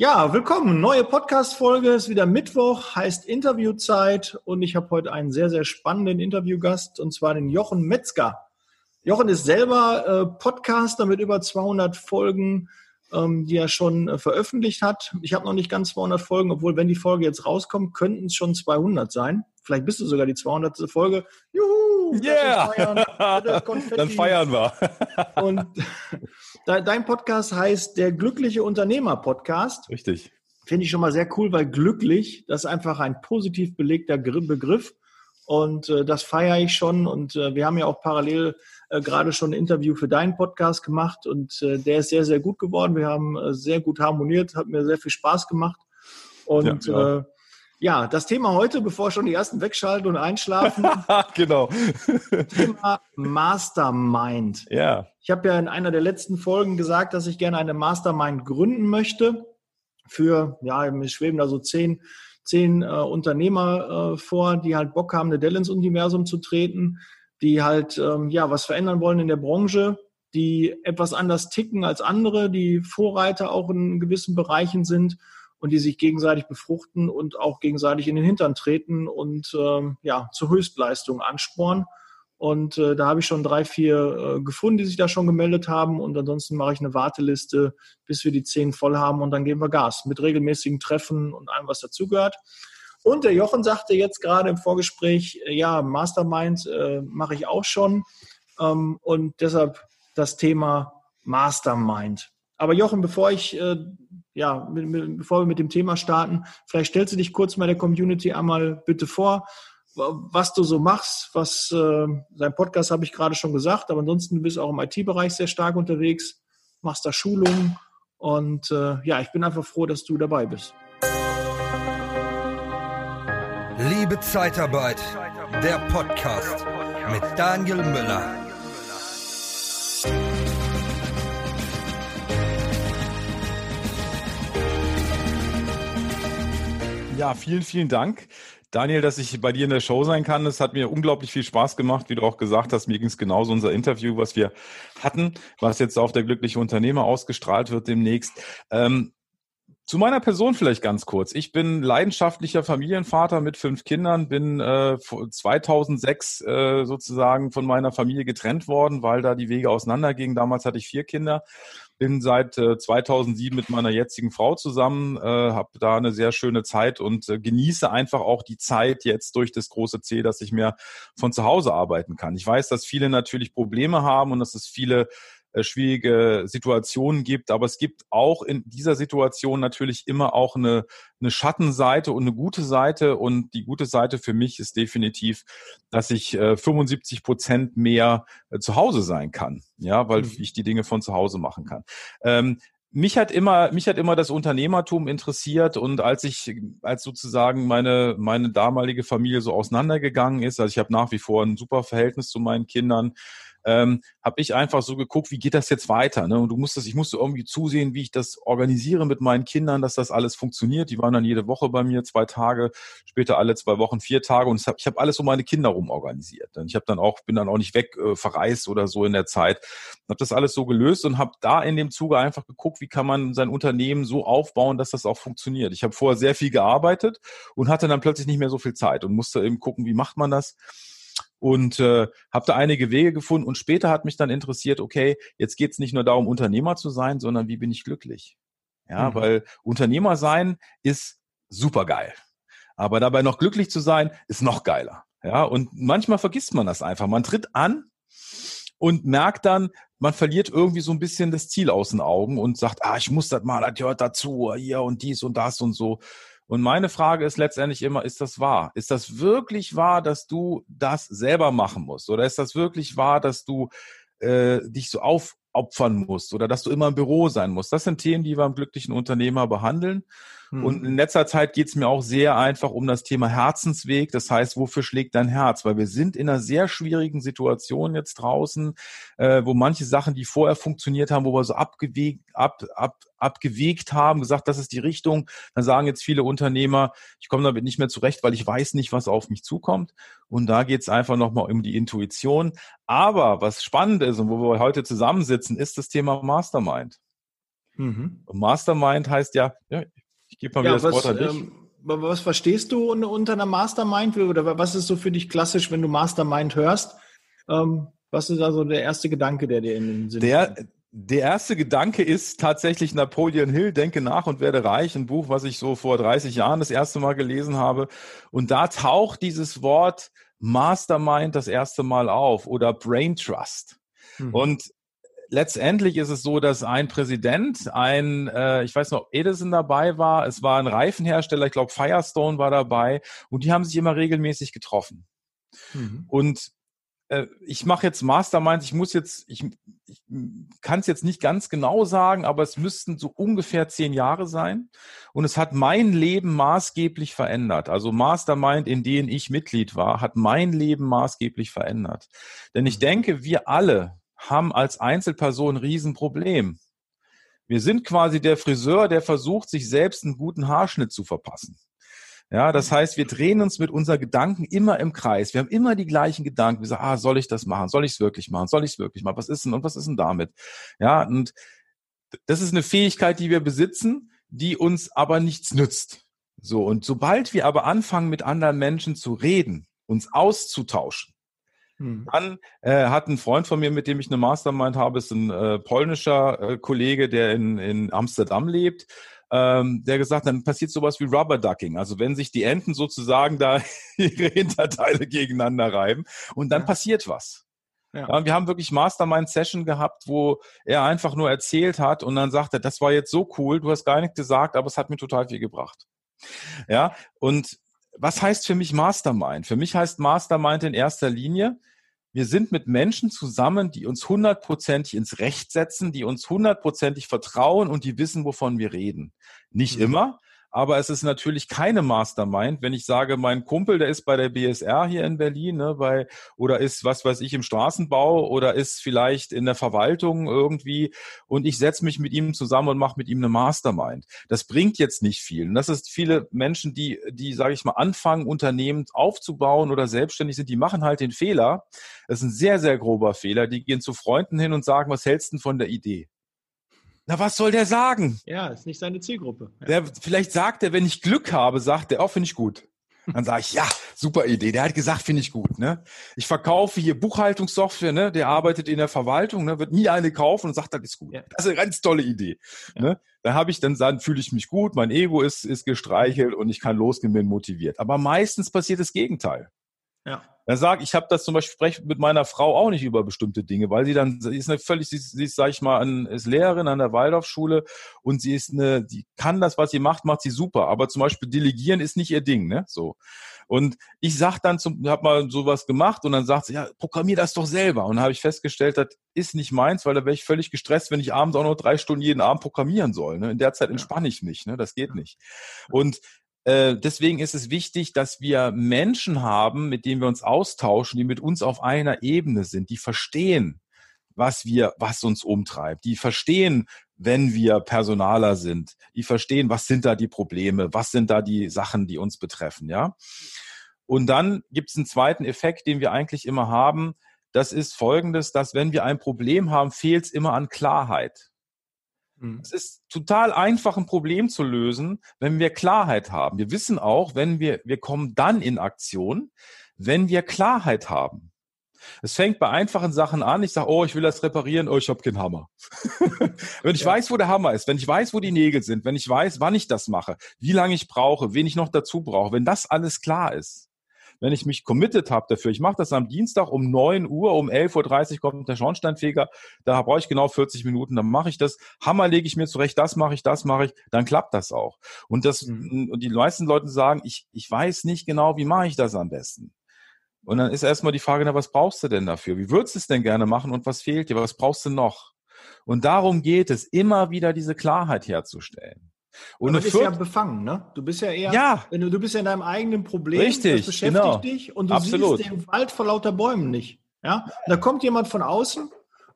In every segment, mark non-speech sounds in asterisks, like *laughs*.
Ja, willkommen. Neue Podcast-Folge ist wieder Mittwoch, heißt Interviewzeit und ich habe heute einen sehr, sehr spannenden Interviewgast und zwar den Jochen Metzger. Jochen ist selber äh, Podcaster mit über 200 Folgen, ähm, die er schon äh, veröffentlicht hat. Ich habe noch nicht ganz 200 Folgen, obwohl, wenn die Folge jetzt rauskommt, könnten es schon 200 sein. Vielleicht bist du sogar die 200. Folge. Juhu! Yeah! Feiern. *laughs* Dann feiern wir. *laughs* und Dein Podcast heißt der Glückliche Unternehmer Podcast. Richtig. Finde ich schon mal sehr cool, weil glücklich, das ist einfach ein positiv belegter Begriff. Und äh, das feiere ich schon. Und äh, wir haben ja auch parallel äh, gerade schon ein Interview für deinen Podcast gemacht. Und äh, der ist sehr, sehr gut geworden. Wir haben äh, sehr gut harmoniert, hat mir sehr viel Spaß gemacht. Und ja, äh, ja, das Thema heute, bevor schon die ersten wegschalten und einschlafen. *laughs* genau. Thema Mastermind. Ja. Ich habe ja in einer der letzten Folgen gesagt, dass ich gerne eine Mastermind gründen möchte. Für, ja, mir schweben da so zehn, zehn äh, Unternehmer äh, vor, die halt Bock haben, eine Dell ins Universum zu treten, die halt, ähm, ja, was verändern wollen in der Branche, die etwas anders ticken als andere, die Vorreiter auch in gewissen Bereichen sind und die sich gegenseitig befruchten und auch gegenseitig in den Hintern treten und ähm, ja, zur Höchstleistung anspornen. Und äh, da habe ich schon drei, vier äh, gefunden, die sich da schon gemeldet haben. Und ansonsten mache ich eine Warteliste, bis wir die zehn voll haben und dann geben wir Gas mit regelmäßigen Treffen und allem, was dazugehört. Und der Jochen sagte jetzt gerade im Vorgespräch, äh, ja, Mastermind äh, mache ich auch schon. Ähm, und deshalb das Thema Mastermind. Aber Jochen, bevor ich äh, ja, mit, mit, bevor wir mit dem Thema starten, vielleicht stellst du dich kurz mal der Community einmal bitte vor, was du so machst, was äh, sein Podcast habe ich gerade schon gesagt, aber ansonsten du bist auch im IT-Bereich sehr stark unterwegs, machst da Schulungen und äh, ja, ich bin einfach froh, dass du dabei bist. Liebe Zeitarbeit, der Podcast mit Daniel Müller. Ja, vielen, vielen Dank. Daniel, dass ich bei dir in der Show sein kann. Es hat mir unglaublich viel Spaß gemacht, wie du auch gesagt hast. Mir ging es genauso unser Interview, was wir hatten, was jetzt auf der glückliche Unternehmer ausgestrahlt wird demnächst. Ähm, zu meiner Person vielleicht ganz kurz. Ich bin leidenschaftlicher Familienvater mit fünf Kindern, bin äh, 2006 äh, sozusagen von meiner Familie getrennt worden, weil da die Wege auseinandergingen. Damals hatte ich vier Kinder, bin seit äh, 2007 mit meiner jetzigen Frau zusammen, äh, habe da eine sehr schöne Zeit und äh, genieße einfach auch die Zeit jetzt durch das große C, dass ich mehr von zu Hause arbeiten kann. Ich weiß, dass viele natürlich Probleme haben und dass es viele schwierige Situationen gibt. Aber es gibt auch in dieser Situation natürlich immer auch eine, eine Schattenseite und eine gute Seite. Und die gute Seite für mich ist definitiv, dass ich äh, 75 Prozent mehr äh, zu Hause sein kann. Ja, weil mhm. ich die Dinge von zu Hause machen kann. Ähm, mich hat immer, mich hat immer das Unternehmertum interessiert und als ich, als sozusagen meine, meine damalige Familie so auseinandergegangen ist, also ich habe nach wie vor ein super Verhältnis zu meinen Kindern, ähm, habe ich einfach so geguckt, wie geht das jetzt weiter? Ne? Und du musstest, ich musste irgendwie zusehen, wie ich das organisiere mit meinen Kindern, dass das alles funktioniert. Die waren dann jede Woche bei mir, zwei Tage, später alle zwei Wochen, vier Tage. Und ich habe hab alles um meine Kinder rum organisiert. Ich habe dann auch, bin dann auch nicht weg äh, verreist oder so in der Zeit. Habe das alles so gelöst und habe da in dem Zuge einfach geguckt, wie kann man sein Unternehmen so aufbauen, dass das auch funktioniert. Ich habe vorher sehr viel gearbeitet und hatte dann plötzlich nicht mehr so viel Zeit und musste eben gucken, wie macht man das und äh, habe da einige Wege gefunden und später hat mich dann interessiert, okay, jetzt geht's nicht nur darum, Unternehmer zu sein, sondern wie bin ich glücklich? Ja, mhm. weil Unternehmer sein ist super geil. Aber dabei noch glücklich zu sein, ist noch geiler. Ja, und manchmal vergisst man das einfach. Man tritt an und merkt dann, man verliert irgendwie so ein bisschen das Ziel aus den Augen und sagt, ah, ich muss das mal, das gehört dazu, hier und dies und das und so. Und meine Frage ist letztendlich immer, ist das wahr? Ist das wirklich wahr, dass du das selber machen musst? Oder ist das wirklich wahr, dass du äh, dich so aufopfern musst oder dass du immer im Büro sein musst? Das sind Themen, die wir im glücklichen Unternehmer behandeln. Mhm. Und in letzter Zeit geht es mir auch sehr einfach um das Thema Herzensweg. Das heißt, wofür schlägt dein Herz? Weil wir sind in einer sehr schwierigen Situation jetzt draußen, äh, wo manche Sachen, die vorher funktioniert haben, wo wir so abgewegt, ab, ab, abgewegt haben, gesagt, das ist die Richtung. Dann sagen jetzt viele Unternehmer, ich komme damit nicht mehr zurecht, weil ich weiß nicht, was auf mich zukommt. Und da geht es einfach nochmal um die Intuition. Aber was spannend ist und wo wir heute zusammensitzen, ist das Thema Mastermind. Mhm. Mastermind heißt ja, ja gebe mal ja, wieder das was, Wort an dich. Ähm, was verstehst du unter einer Mastermind oder was ist so für dich klassisch, wenn du Mastermind hörst? Ähm, was ist also der erste Gedanke, der dir in den Sinn der, kommt? Der erste Gedanke ist tatsächlich Napoleon Hill, Denke nach und werde reich, ein Buch, was ich so vor 30 Jahren das erste Mal gelesen habe. Und da taucht dieses Wort Mastermind das erste Mal auf oder Brain Trust. Mhm. Und letztendlich ist es so, dass ein Präsident, ein, äh, ich weiß noch, Edison dabei war, es war ein Reifenhersteller, ich glaube Firestone war dabei und die haben sich immer regelmäßig getroffen. Mhm. Und äh, ich mache jetzt Masterminds, ich muss jetzt, ich, ich kann es jetzt nicht ganz genau sagen, aber es müssten so ungefähr zehn Jahre sein. Und es hat mein Leben maßgeblich verändert. Also Mastermind, in denen ich Mitglied war, hat mein Leben maßgeblich verändert. Denn ich mhm. denke, wir alle haben als Einzelperson ein Riesenproblem. Wir sind quasi der Friseur, der versucht, sich selbst einen guten Haarschnitt zu verpassen. Ja, das heißt, wir drehen uns mit unseren Gedanken immer im Kreis. Wir haben immer die gleichen Gedanken. Wir sagen, ah, soll ich das machen? Soll ich es wirklich machen? Soll ich es wirklich machen? Was ist denn und was ist denn damit? Ja, und das ist eine Fähigkeit, die wir besitzen, die uns aber nichts nützt. So. Und sobald wir aber anfangen, mit anderen Menschen zu reden, uns auszutauschen, hm. Dann äh, hat ein Freund von mir, mit dem ich eine Mastermind habe, ist ein äh, polnischer äh, Kollege, der in, in Amsterdam lebt ähm, der gesagt, dann passiert sowas wie Rubber Ducking. Also wenn sich die Enten sozusagen da *laughs* ihre Hinterteile gegeneinander reiben und dann ja. passiert was. Ja. wir haben wirklich Mastermind-Session gehabt, wo er einfach nur erzählt hat und dann sagte, das war jetzt so cool, du hast gar nichts gesagt, aber es hat mir total viel gebracht. Ja, und was heißt für mich Mastermind? Für mich heißt Mastermind in erster Linie, wir sind mit Menschen zusammen, die uns hundertprozentig ins Recht setzen, die uns hundertprozentig vertrauen und die wissen, wovon wir reden. Nicht mhm. immer, aber es ist natürlich keine Mastermind, wenn ich sage, mein Kumpel, der ist bei der BSR hier in Berlin, ne, bei, oder ist, was weiß ich, im Straßenbau oder ist vielleicht in der Verwaltung irgendwie und ich setze mich mit ihm zusammen und mache mit ihm eine Mastermind. Das bringt jetzt nicht viel. Und das ist viele Menschen, die, die, sage ich mal, anfangen, Unternehmen aufzubauen oder selbstständig sind, die machen halt den Fehler. Das ist ein sehr, sehr grober Fehler. Die gehen zu Freunden hin und sagen, was hältst du denn von der Idee? Na, was soll der sagen? Ja, ist nicht seine Zielgruppe. Ja. Der, vielleicht sagt er, wenn ich Glück habe, sagt er, oh, finde ich gut. Dann sage ich, ja, super Idee. Der hat gesagt, finde ich gut. Ne? Ich verkaufe hier Buchhaltungssoftware, ne? der arbeitet in der Verwaltung, ne? wird nie eine kaufen und sagt, das ist gut. Ja. Das ist eine ganz tolle Idee. Ja. Ne? Da habe ich dann, dann fühle ich mich gut, mein Ego ist, ist gestreichelt und ich kann losgehen, bin motiviert. Aber meistens passiert das Gegenteil. Ja. Dann sag, ich habe das zum Beispiel spreche mit meiner Frau auch nicht über bestimmte Dinge, weil sie dann sie ist eine völlig, sie, sie ist, sag ich mal, an, ist Lehrerin an der Waldorfschule und sie ist eine, die kann das, was sie macht, macht sie super. Aber zum Beispiel delegieren ist nicht ihr Ding, ne? So. Und ich sag dann zum, hab mal sowas gemacht und dann sagt sie, ja, programmier das doch selber. Und dann habe ich festgestellt, das ist nicht meins, weil da wäre ich völlig gestresst, wenn ich abends auch noch drei Stunden jeden Abend programmieren soll. Ne? In der Zeit entspanne ich mich, ne? Das geht nicht. Und äh, deswegen ist es wichtig, dass wir Menschen haben, mit denen wir uns austauschen, die mit uns auf einer Ebene sind, die verstehen, was wir, was uns umtreibt, die verstehen, wenn wir Personaler sind, die verstehen, was sind da die Probleme, was sind da die Sachen, die uns betreffen, ja. Und dann gibt es einen zweiten Effekt, den wir eigentlich immer haben. Das ist folgendes, dass wenn wir ein Problem haben, fehlt es immer an Klarheit. Mhm. Es ist total einfach, ein Problem zu lösen, wenn wir Klarheit haben. Wir wissen auch, wenn wir, wir kommen dann in Aktion, wenn wir Klarheit haben. Es fängt bei einfachen Sachen an. Ich sage, oh, ich will das reparieren, oh, ich habe keinen Hammer. *laughs* wenn ich ja. weiß, wo der Hammer ist, wenn ich weiß, wo die Nägel sind, wenn ich weiß, wann ich das mache, wie lange ich brauche, wen ich noch dazu brauche, wenn das alles klar ist, wenn ich mich committed habe dafür, ich mache das am Dienstag um 9 Uhr, um 11.30 Uhr kommt der Schornsteinfeger, da brauche ich genau 40 Minuten, dann mache ich das, Hammer lege ich mir zurecht, das mache ich, das mache ich, dann klappt das auch. Und das, mhm. und die meisten Leute sagen, ich, ich weiß nicht genau, wie mache ich das am besten. Und dann ist erstmal die Frage, na, was brauchst du denn dafür? Wie würdest du es denn gerne machen und was fehlt dir? Was brauchst du noch? Und darum geht es, immer wieder diese Klarheit herzustellen. Und du bist ja befangen, ne? Du bist ja eher, ja. Wenn du, du bist ja in deinem eigenen Problem, Richtig, das beschäftigt genau. dich und du Absolut. siehst den Wald vor lauter Bäumen nicht. Ja? Da kommt jemand von außen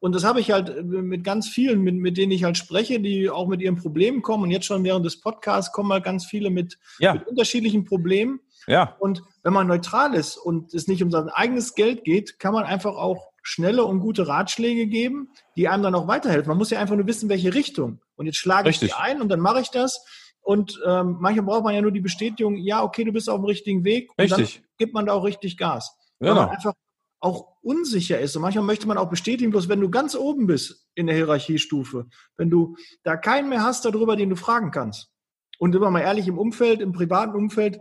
und das habe ich halt äh, mit ganz vielen, mit, mit denen ich halt spreche, die auch mit ihren Problemen kommen und jetzt schon während des Podcasts kommen halt ganz viele mit, ja. mit unterschiedlichen Problemen. Ja. Und wenn man neutral ist und es nicht um sein eigenes Geld geht, kann man einfach auch schnelle und gute Ratschläge geben, die einem dann auch weiterhelfen. Man muss ja einfach nur wissen, welche Richtung. Und jetzt schlage Richtig. ich die ein und dann mache ich das. Und ähm, manchmal braucht man ja nur die Bestätigung, ja, okay, du bist auf dem richtigen Weg. Und richtig. dann gibt man da auch richtig Gas. Genau. Weil man einfach auch unsicher ist. Und manchmal möchte man auch bestätigen, bloß wenn du ganz oben bist in der Hierarchiestufe, wenn du da keinen mehr hast darüber, den du fragen kannst. Und immer mal ehrlich, im Umfeld, im privaten Umfeld,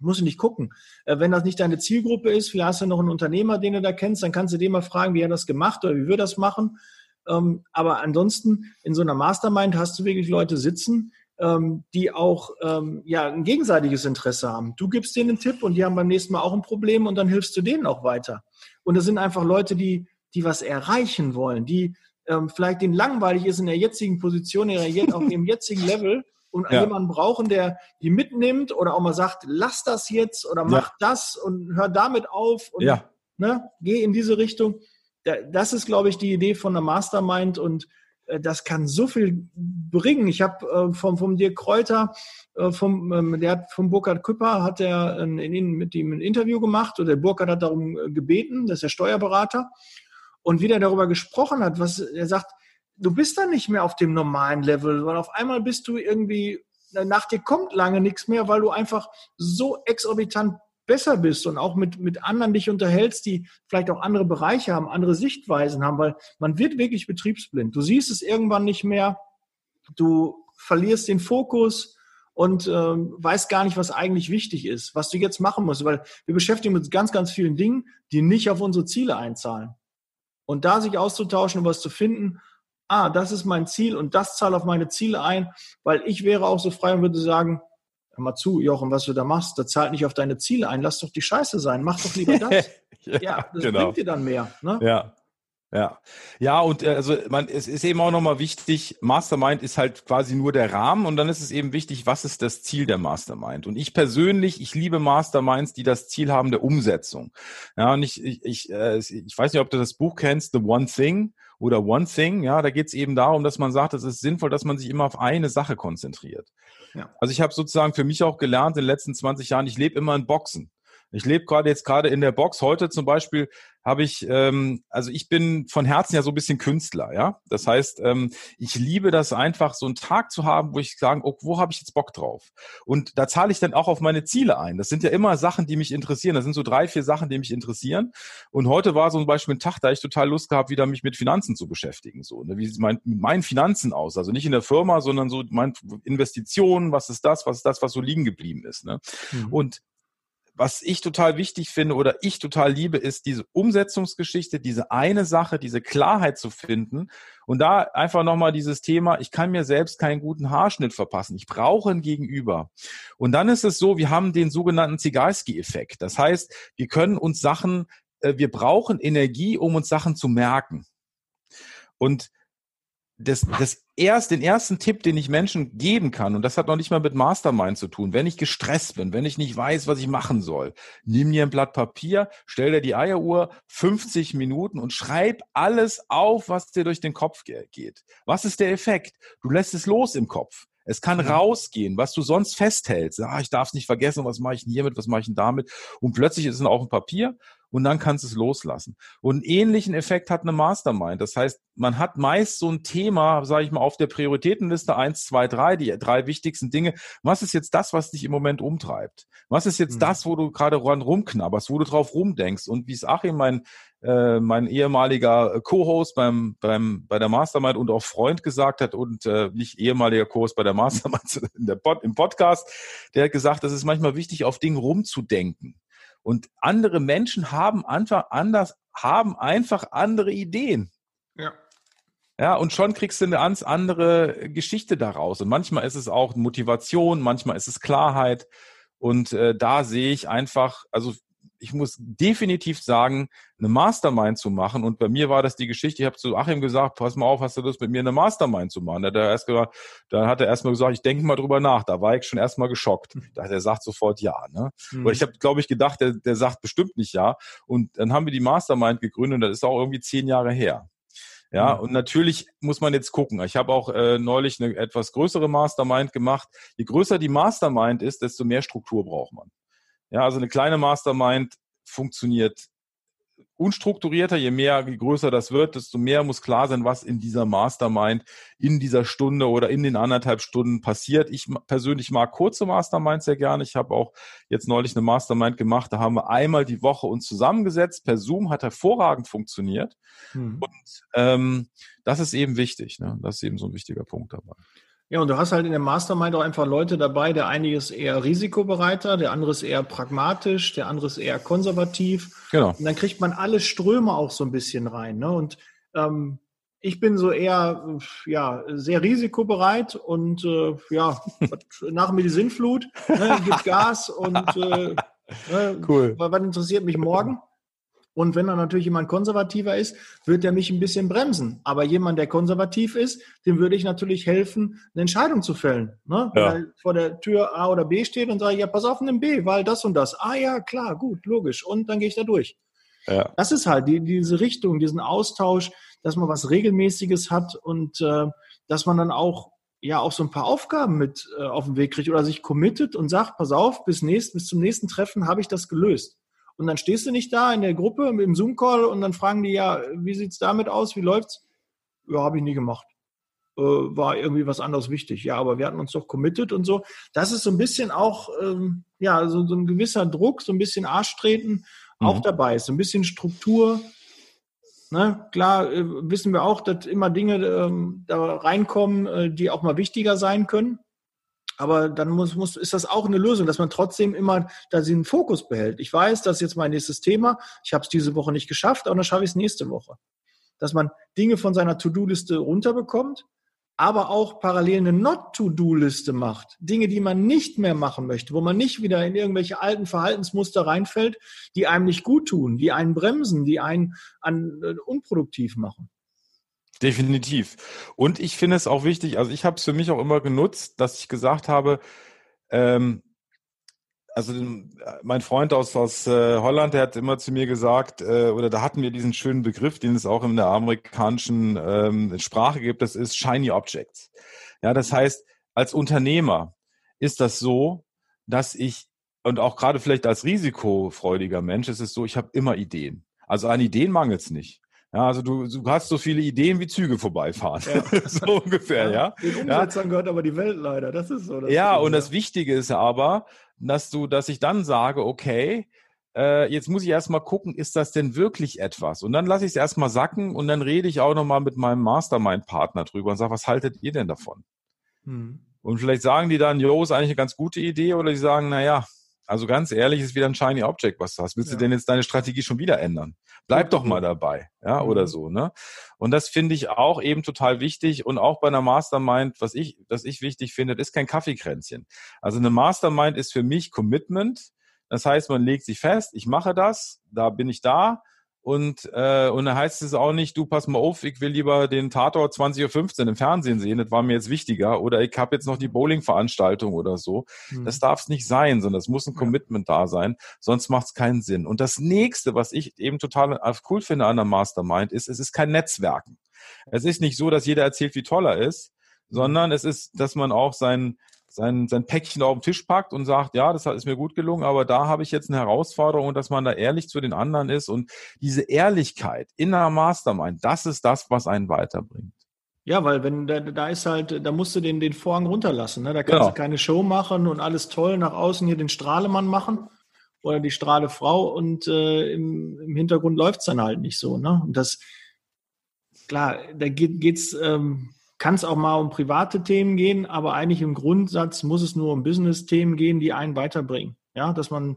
musst du nicht gucken. Äh, wenn das nicht deine Zielgruppe ist, vielleicht hast du noch einen Unternehmer, den du da kennst, dann kannst du den mal fragen, wie er das gemacht oder wie wir das machen. Ähm, aber ansonsten in so einer Mastermind hast du wirklich Leute sitzen, ähm, die auch ähm, ja ein gegenseitiges Interesse haben. Du gibst denen einen Tipp und die haben beim nächsten Mal auch ein Problem und dann hilfst du denen auch weiter. Und das sind einfach Leute, die die was erreichen wollen, die vielleicht denen langweilig ist in der jetzigen Position, *laughs* auf ihrem jetzigen Level und ja. jemanden brauchen, der die mitnimmt oder auch mal sagt, lass das jetzt oder mach ja. das und hör damit auf und ja. ne, geh in diese Richtung. Das ist, glaube ich, die Idee von der Mastermind und äh, das kann so viel bringen. Ich habe äh, vom, vom Dirk Kräuter, äh, vom, ähm, der hat vom Burkhard Küpper, hat er in, in, mit ihm ein Interview gemacht und der Burkhard hat darum äh, gebeten, das ist der Steuerberater. Und wie der darüber gesprochen hat, was er sagt, du bist dann nicht mehr auf dem normalen Level, weil auf einmal bist du irgendwie, nach dir kommt lange nichts mehr, weil du einfach so exorbitant besser bist und auch mit, mit anderen dich unterhältst, die vielleicht auch andere Bereiche haben, andere Sichtweisen haben, weil man wird wirklich betriebsblind. Du siehst es irgendwann nicht mehr, du verlierst den Fokus und äh, weißt gar nicht, was eigentlich wichtig ist, was du jetzt machen musst, weil wir beschäftigen uns mit ganz, ganz vielen Dingen, die nicht auf unsere Ziele einzahlen. Und da sich auszutauschen und was zu finden, ah, das ist mein Ziel und das zahlt auf meine Ziele ein, weil ich wäre auch so frei und würde sagen, hör mal zu, Jochen, was du da machst, das zahlt nicht auf deine Ziele ein, lass doch die Scheiße sein, mach doch lieber *laughs* das. ja, ja, das genau. bringt dir dann mehr. Ne? Ja. Ja, ja, und äh, also man, es ist eben auch nochmal wichtig, Mastermind ist halt quasi nur der Rahmen und dann ist es eben wichtig, was ist das Ziel der Mastermind? Und ich persönlich, ich liebe Masterminds, die das Ziel haben der Umsetzung. Ja, und ich, ich, ich, äh, ich weiß nicht, ob du das Buch kennst, The One Thing oder One Thing, ja, da geht es eben darum, dass man sagt, es ist sinnvoll, dass man sich immer auf eine Sache konzentriert. Ja. Also ich habe sozusagen für mich auch gelernt in den letzten 20 Jahren, ich lebe immer in Boxen. Ich lebe gerade jetzt gerade in der Box. Heute zum Beispiel habe ich, ähm, also ich bin von Herzen ja so ein bisschen Künstler, ja. Das heißt, ähm, ich liebe das einfach, so einen Tag zu haben, wo ich sagen, oh, wo habe ich jetzt Bock drauf? Und da zahle ich dann auch auf meine Ziele ein. Das sind ja immer Sachen, die mich interessieren. Das sind so drei, vier Sachen, die mich interessieren. Und heute war so zum Beispiel ein Tag, da ich total Lust gehabt, wieder mich mit Finanzen zu beschäftigen. So, ne? wie sieht mein, meinen Finanzen aus? Also nicht in der Firma, sondern so mein Investitionen, was ist das, was ist das, was so liegen geblieben ist. Ne? Mhm. Und was ich total wichtig finde oder ich total liebe, ist diese Umsetzungsgeschichte, diese eine Sache, diese Klarheit zu finden und da einfach nochmal dieses Thema, ich kann mir selbst keinen guten Haarschnitt verpassen. Ich brauche ein Gegenüber. Und dann ist es so, wir haben den sogenannten Zigalski-Effekt. Das heißt, wir können uns Sachen, äh, wir brauchen Energie, um uns Sachen zu merken. Und das, das erst, den ersten Tipp, den ich Menschen geben kann, und das hat noch nicht mal mit Mastermind zu tun, wenn ich gestresst bin, wenn ich nicht weiß, was ich machen soll, nimm dir ein Blatt Papier, stell dir die Eieruhr 50 Minuten und schreib alles auf, was dir durch den Kopf geht. Was ist der Effekt? Du lässt es los im Kopf. Es kann mhm. rausgehen, was du sonst festhältst. Ah, ich darf es nicht vergessen, was mache ich denn hiermit, was mache ich denn damit? Und plötzlich ist es auf dem Papier und dann kannst du es loslassen. Und einen ähnlichen Effekt hat eine Mastermind. Das heißt, man hat meist so ein Thema, sage ich mal, auf der Prioritätenliste eins, zwei, drei, die drei wichtigsten Dinge. Was ist jetzt das, was dich im Moment umtreibt? Was ist jetzt mhm. das, wo du gerade rumknabberst, wo du drauf rumdenkst? Und wie es Achim, mein, äh, mein ehemaliger Co-Host beim, beim, bei der Mastermind und auch Freund gesagt hat und äh, nicht ehemaliger Co-Host bei der Mastermind *laughs* in der Pod, im Podcast, der hat gesagt, es ist manchmal wichtig, auf Dinge rumzudenken. Und andere Menschen haben einfach anders, haben einfach andere Ideen. Ja. Ja, und schon kriegst du eine ganz andere Geschichte daraus. Und manchmal ist es auch Motivation, manchmal ist es Klarheit. Und äh, da sehe ich einfach, also ich muss definitiv sagen, eine Mastermind zu machen. Und bei mir war das die Geschichte, ich habe zu Achim gesagt, pass mal auf, hast du Lust mit mir eine Mastermind zu machen? Da hat er erst gesagt, dann hat er erstmal gesagt, ich denke mal drüber nach. Da war ich schon erstmal geschockt. Hm. Da hat er sagt sofort ja. Ne? Mhm. Weil ich habe, glaube ich, gedacht, der, der sagt bestimmt nicht ja. Und dann haben wir die Mastermind gegründet und das ist auch irgendwie zehn Jahre her. Ja, mhm. und natürlich muss man jetzt gucken. Ich habe auch äh, neulich eine etwas größere Mastermind gemacht. Je größer die Mastermind ist, desto mehr Struktur braucht man. Ja, also eine kleine Mastermind funktioniert unstrukturierter, je mehr, je größer das wird, desto mehr muss klar sein, was in dieser Mastermind, in dieser Stunde oder in den anderthalb Stunden passiert. Ich persönlich mag kurze Masterminds sehr gerne. Ich habe auch jetzt neulich eine Mastermind gemacht. Da haben wir einmal die Woche uns zusammengesetzt. Per Zoom hat hervorragend funktioniert. Hm. Und ähm, das ist eben wichtig. Ne? Das ist eben so ein wichtiger Punkt dabei. Ja, und du hast halt in der Mastermind auch einfach Leute dabei, der eine ist eher risikobereiter, der andere ist eher pragmatisch, der andere ist eher konservativ. Genau. Und dann kriegt man alle Ströme auch so ein bisschen rein. Ne? Und ähm, ich bin so eher ja sehr risikobereit und äh, ja *laughs* nach mir die Sinnflut, ne, gibt Gas und äh, ne, cool. was interessiert mich morgen? Und wenn dann natürlich jemand konservativer ist, wird er mich ein bisschen bremsen. Aber jemand, der konservativ ist, dem würde ich natürlich helfen, eine Entscheidung zu fällen. Ne? Ja. Wenn er vor der Tür A oder B steht und sage, ja, pass auf, nimm B, weil das und das. Ah ja, klar, gut, logisch. Und dann gehe ich da durch. Ja. Das ist halt die, diese Richtung, diesen Austausch, dass man was Regelmäßiges hat und äh, dass man dann auch ja auch so ein paar Aufgaben mit äh, auf den Weg kriegt oder sich committet und sagt, pass auf, bis, nächst, bis zum nächsten Treffen habe ich das gelöst. Und dann stehst du nicht da in der Gruppe im Zoom-Call und dann fragen die ja, wie sieht's damit aus, wie läuft's? Ja, habe ich nie gemacht. Äh, war irgendwie was anderes wichtig. Ja, aber wir hatten uns doch committed und so. Das ist so ein bisschen auch, ähm, ja, so, so ein gewisser Druck, so ein bisschen Arschtreten mhm. auch dabei ist. So ein bisschen Struktur. Ne? Klar äh, wissen wir auch, dass immer Dinge ähm, da reinkommen, äh, die auch mal wichtiger sein können. Aber dann muss, muss, ist das auch eine Lösung, dass man trotzdem immer da den Fokus behält. Ich weiß, das ist jetzt mein nächstes Thema. Ich habe es diese Woche nicht geschafft, aber dann schaffe ich es nächste Woche. Dass man Dinge von seiner To-Do-Liste runterbekommt, aber auch parallel eine Not-To-Do-Liste macht. Dinge, die man nicht mehr machen möchte, wo man nicht wieder in irgendwelche alten Verhaltensmuster reinfällt, die einem nicht gut tun, die einen bremsen, die einen an, uh, unproduktiv machen. Definitiv. Und ich finde es auch wichtig, also ich habe es für mich auch immer genutzt, dass ich gesagt habe, ähm, also mein Freund aus, aus äh, Holland, der hat immer zu mir gesagt, äh, oder da hatten wir diesen schönen Begriff, den es auch in der amerikanischen ähm, Sprache gibt, das ist Shiny Objects. Ja, das heißt, als Unternehmer ist das so, dass ich, und auch gerade vielleicht als risikofreudiger Mensch, ist es so, ich habe immer Ideen. Also an Ideen mangelt es nicht. Ja, also du, du hast so viele Ideen wie Züge vorbeifahren. Ja. *laughs* so ungefähr, ja. Den Umsetzern ja. gehört aber die Welt leider. Das ist so. Das ja, und das Wichtige ist aber, dass du, dass ich dann sage, okay, äh, jetzt muss ich erstmal gucken, ist das denn wirklich etwas? Und dann lasse ich es erstmal sacken und dann rede ich auch nochmal mit meinem Mastermind-Partner drüber und sage, was haltet ihr denn davon? Hm. Und vielleicht sagen die dann, jo, ist eigentlich eine ganz gute Idee, oder die sagen, naja, also ganz ehrlich, ist wieder ein shiny Object, was du hast. Willst ja. du denn jetzt deine Strategie schon wieder ändern? Bleib doch mal dabei, ja, mhm. oder so, ne? Und das finde ich auch eben total wichtig und auch bei einer Mastermind, was ich, was ich wichtig finde, ist kein Kaffeekränzchen. Also eine Mastermind ist für mich Commitment. Das heißt, man legt sich fest, ich mache das, da bin ich da und, äh, und da heißt es auch nicht, du pass mal auf, ich will lieber den Tatort 20.15 Uhr im Fernsehen sehen, das war mir jetzt wichtiger. Oder ich habe jetzt noch die Bowling-Veranstaltung oder so. Mhm. Das darf es nicht sein, sondern es muss ein Commitment da sein, sonst macht es keinen Sinn. Und das nächste, was ich eben total cool finde an der Mastermind, ist, es ist kein Netzwerken. Es ist nicht so, dass jeder erzählt, wie toll er ist, sondern es ist, dass man auch sein, sein, sein Päckchen auf den Tisch packt und sagt, ja, das ist mir gut gelungen, aber da habe ich jetzt eine Herausforderung und dass man da ehrlich zu den anderen ist und diese Ehrlichkeit in einer Mastermind, das ist das, was einen weiterbringt. Ja, weil wenn da, da ist halt, da musst du den, den Vorhang runterlassen. Ne? Da kannst genau. du keine Show machen und alles toll nach außen hier den Strahlemann machen oder die Strahlefrau und äh, im, im Hintergrund läuft's dann halt nicht so. Ne? Und das, klar, da geht, geht's ähm, kann es auch mal um private Themen gehen, aber eigentlich im Grundsatz muss es nur um Business-Themen gehen, die einen weiterbringen. Ja, dass man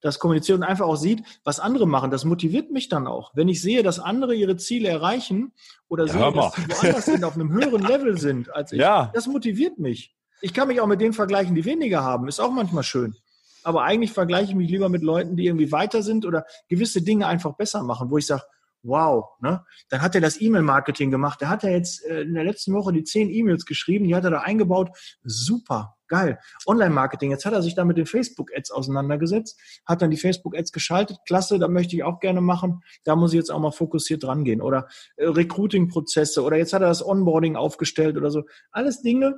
das kommuniziert und einfach auch sieht, was andere machen. Das motiviert mich dann auch. Wenn ich sehe, dass andere ihre Ziele erreichen oder ja, sehe, dass sie woanders sind, auf einem höheren Level sind als ich, *laughs* ja. das motiviert mich. Ich kann mich auch mit denen vergleichen, die weniger haben. Ist auch manchmal schön. Aber eigentlich vergleiche ich mich lieber mit Leuten, die irgendwie weiter sind oder gewisse Dinge einfach besser machen, wo ich sage, wow, ne? Dann hat er das E-Mail-Marketing gemacht. Da hat er jetzt äh, in der letzten Woche die zehn E-Mails geschrieben, die hat er da eingebaut. Super, geil. Online-Marketing, jetzt hat er sich da mit den Facebook-Ads auseinandergesetzt, hat dann die Facebook-Ads geschaltet. Klasse, da möchte ich auch gerne machen. Da muss ich jetzt auch mal fokussiert dran gehen. Oder äh, Recruiting-Prozesse oder jetzt hat er das Onboarding aufgestellt oder so. Alles Dinge.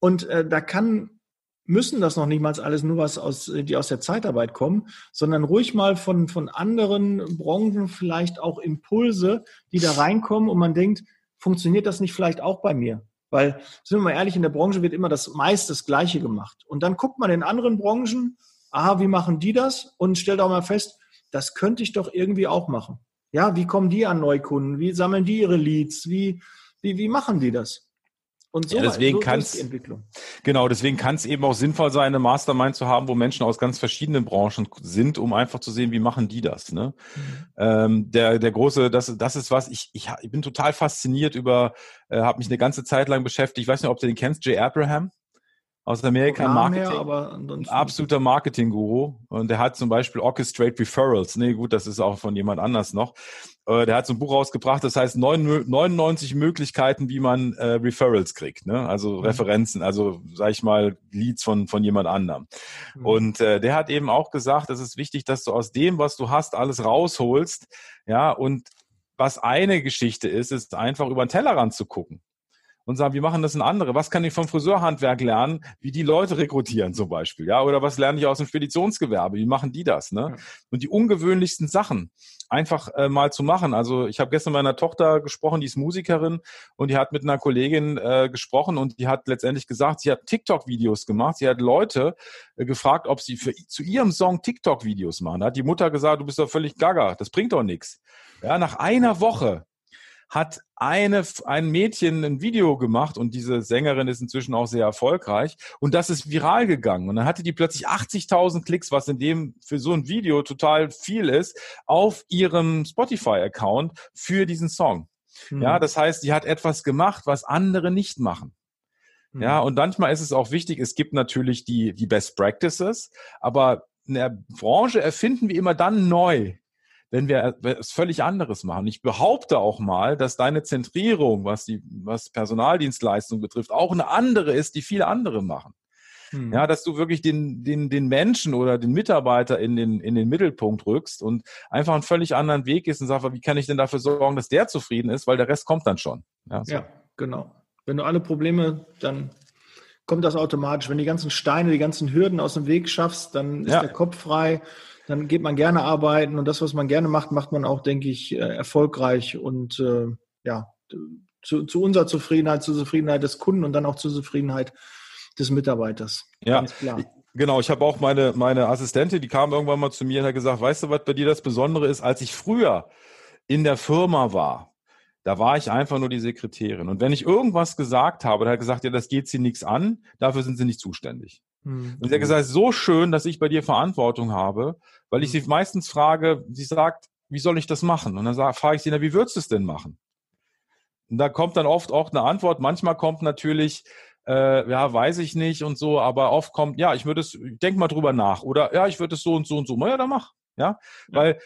Und äh, da kann müssen das noch nicht mal alles nur was aus, die aus der Zeitarbeit kommen, sondern ruhig mal von, von anderen Branchen vielleicht auch Impulse, die da reinkommen und man denkt, funktioniert das nicht vielleicht auch bei mir? Weil, sind wir mal ehrlich, in der Branche wird immer das meist das Gleiche gemacht. Und dann guckt man in anderen Branchen, aha, wie machen die das? Und stellt auch mal fest, das könnte ich doch irgendwie auch machen. Ja, wie kommen die an Neukunden? Wie sammeln die ihre Leads? Wie, wie, wie machen die das? Und so, ja, deswegen so kann genau, deswegen kann es eben auch sinnvoll sein, eine Mastermind zu haben, wo Menschen aus ganz verschiedenen Branchen sind, um einfach zu sehen, wie machen die das. Ne? Mhm. Ähm, der der große, das das ist was. Ich ich, ich bin total fasziniert über, äh, habe mich eine ganze Zeit lang beschäftigt. Ich weiß nicht, ob du den kennst, Jay Abraham aus Amerika, Marketing, her, absoluter Marketing-Guru. Und der hat zum Beispiel Orchestrate Referrals. Nee, gut, das ist auch von jemand anders noch. Äh, der hat so ein Buch rausgebracht, das heißt 99 Möglichkeiten, wie man äh, Referrals kriegt, ne? also mhm. Referenzen, also sag ich mal Leads von, von jemand anderem. Mhm. Und äh, der hat eben auch gesagt, es ist wichtig, dass du aus dem, was du hast, alles rausholst. Ja, und was eine Geschichte ist, ist einfach über den Tellerrand zu gucken und sagen, wie machen das in andere? Was kann ich vom Friseurhandwerk lernen? Wie die Leute rekrutieren zum Beispiel, ja? Oder was lerne ich aus dem Speditionsgewerbe? Wie machen die das? Ne? Und die ungewöhnlichsten Sachen einfach äh, mal zu machen. Also ich habe gestern mit meiner Tochter gesprochen, die ist Musikerin und die hat mit einer Kollegin äh, gesprochen und die hat letztendlich gesagt, sie hat TikTok-Videos gemacht. Sie hat Leute äh, gefragt, ob sie für, zu ihrem Song TikTok-Videos machen. Da hat die Mutter gesagt, du bist doch völlig gaga, das bringt doch nichts. Ja, nach einer Woche hat eine, ein Mädchen ein Video gemacht und diese Sängerin ist inzwischen auch sehr erfolgreich und das ist viral gegangen und dann hatte die plötzlich 80.000 Klicks, was in dem für so ein Video total viel ist, auf ihrem Spotify-Account für diesen Song. Mhm. Ja, das heißt, die hat etwas gemacht, was andere nicht machen. Ja, hm. und manchmal ist es auch wichtig, es gibt natürlich die, die Best Practices, aber in der Branche erfinden wir immer dann neu, wenn wir es völlig anderes machen. Ich behaupte auch mal, dass deine Zentrierung, was die, was Personaldienstleistung betrifft, auch eine andere ist, die viele andere machen. Hm. Ja, dass du wirklich den, den, den Menschen oder den Mitarbeiter in den, in den Mittelpunkt rückst und einfach einen völlig anderen Weg ist und sagst, wie kann ich denn dafür sorgen, dass der zufrieden ist, weil der Rest kommt dann schon. Ja, so. ja genau. Wenn du alle Probleme dann kommt das automatisch. Wenn die ganzen Steine, die ganzen Hürden aus dem Weg schaffst, dann ist ja. der Kopf frei dann geht man gerne arbeiten und das, was man gerne macht, macht man auch, denke ich, äh, erfolgreich und äh, ja, zu, zu unserer Zufriedenheit, zur Zufriedenheit des Kunden und dann auch zur Zufriedenheit des Mitarbeiters. Ja, Ganz klar. Genau, ich habe auch meine, meine Assistentin, die kam irgendwann mal zu mir und hat gesagt, weißt du, was bei dir das Besondere ist, als ich früher in der Firma war, da war ich einfach nur die Sekretärin. Und wenn ich irgendwas gesagt habe, dann hat gesagt, ja, das geht sie nichts an, dafür sind sie nicht zuständig. Mhm. Und sie hat gesagt, so schön, dass ich bei dir Verantwortung habe, weil ich mhm. sie meistens frage, sie sagt, wie soll ich das machen? Und dann sag, frage ich sie, na, wie würdest du es denn machen? Und da kommt dann oft auch eine Antwort. Manchmal kommt natürlich, äh, ja, weiß ich nicht und so, aber oft kommt, ja, ich würde es, denk mal drüber nach. Oder ja, ich würde es so und so und so. Na ja, dann mach. Ja. weil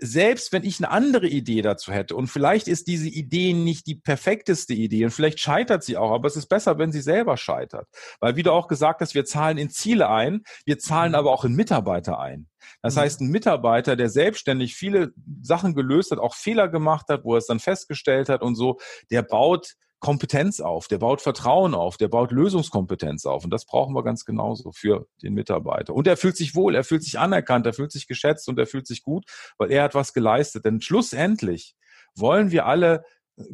selbst wenn ich eine andere Idee dazu hätte und vielleicht ist diese Idee nicht die perfekteste Idee und vielleicht scheitert sie auch, aber es ist besser, wenn sie selber scheitert. Weil wie du auch gesagt hast, wir zahlen in Ziele ein, wir zahlen mhm. aber auch in Mitarbeiter ein. Das mhm. heißt, ein Mitarbeiter, der selbstständig viele Sachen gelöst hat, auch Fehler gemacht hat, wo er es dann festgestellt hat und so, der baut Kompetenz auf, der baut Vertrauen auf, der baut Lösungskompetenz auf. Und das brauchen wir ganz genauso für den Mitarbeiter. Und er fühlt sich wohl, er fühlt sich anerkannt, er fühlt sich geschätzt und er fühlt sich gut, weil er hat was geleistet. Denn schlussendlich wollen wir alle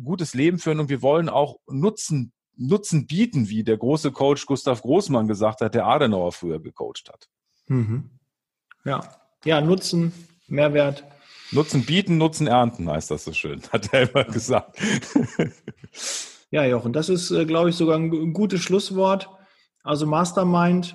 gutes Leben führen und wir wollen auch Nutzen, Nutzen bieten, wie der große Coach Gustav Großmann gesagt hat, der Adenauer früher gecoacht hat. Mhm. Ja. Ja, Nutzen, Mehrwert. Nutzen bieten, Nutzen ernten, heißt das so schön, *laughs* hat er immer gesagt. *laughs* Ja, Jochen, das ist, äh, glaube ich, sogar ein gutes Schlusswort. Also Mastermind,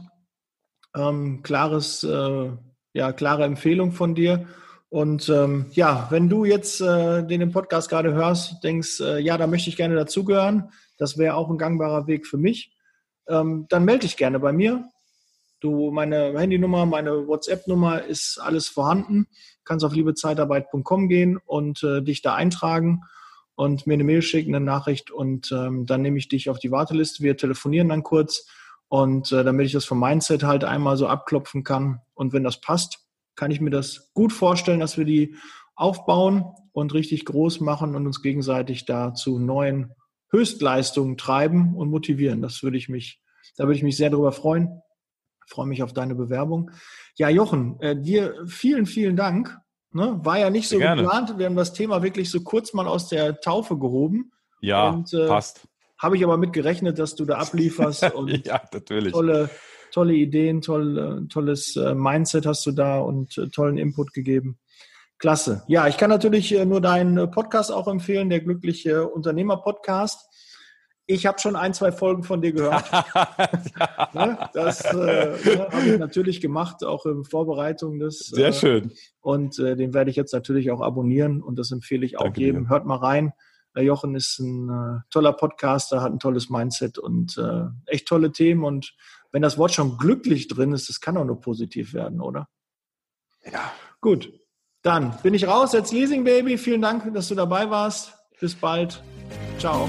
ähm, klares, äh, ja, klare Empfehlung von dir. Und ähm, ja, wenn du jetzt äh, den Podcast gerade hörst, denkst, äh, ja, da möchte ich gerne dazugehören, das wäre auch ein gangbarer Weg für mich, ähm, dann melde dich gerne bei mir. Du, meine Handynummer, meine WhatsApp-Nummer ist alles vorhanden. Kannst auf liebezeitarbeit.com gehen und äh, dich da eintragen und mir eine Mail schicken, eine Nachricht und ähm, dann nehme ich dich auf die Warteliste. Wir telefonieren dann kurz und äh, damit ich das vom Mindset halt einmal so abklopfen kann. Und wenn das passt, kann ich mir das gut vorstellen, dass wir die aufbauen und richtig groß machen und uns gegenseitig da zu neuen Höchstleistungen treiben und motivieren. Das würde ich mich, da würde ich mich sehr darüber freuen. freue mich auf deine Bewerbung. Ja, Jochen, äh, dir vielen, vielen Dank. Ne? War ja nicht so geplant. Wir haben das Thema wirklich so kurz mal aus der Taufe gehoben. Ja, und, äh, passt. Habe ich aber mit gerechnet, dass du da ablieferst *laughs* und ja, natürlich. tolle, tolle Ideen, toll, tolles äh, Mindset hast du da und äh, tollen Input gegeben. Klasse. Ja, ich kann natürlich äh, nur deinen Podcast auch empfehlen, der glückliche Unternehmer Podcast. Ich habe schon ein, zwei Folgen von dir gehört. *laughs* Ne, das äh, ne, habe ich natürlich gemacht, auch in Vorbereitung des. Sehr äh, schön. Und äh, den werde ich jetzt natürlich auch abonnieren und das empfehle ich auch Danke jedem. Dir. Hört mal rein. Jochen ist ein äh, toller Podcaster, hat ein tolles Mindset und äh, echt tolle Themen. Und wenn das Wort schon glücklich drin ist, das kann auch nur positiv werden, oder? Ja. Gut. Dann bin ich raus. Jetzt Leasing Baby. Vielen Dank, dass du dabei warst. Bis bald. Ciao.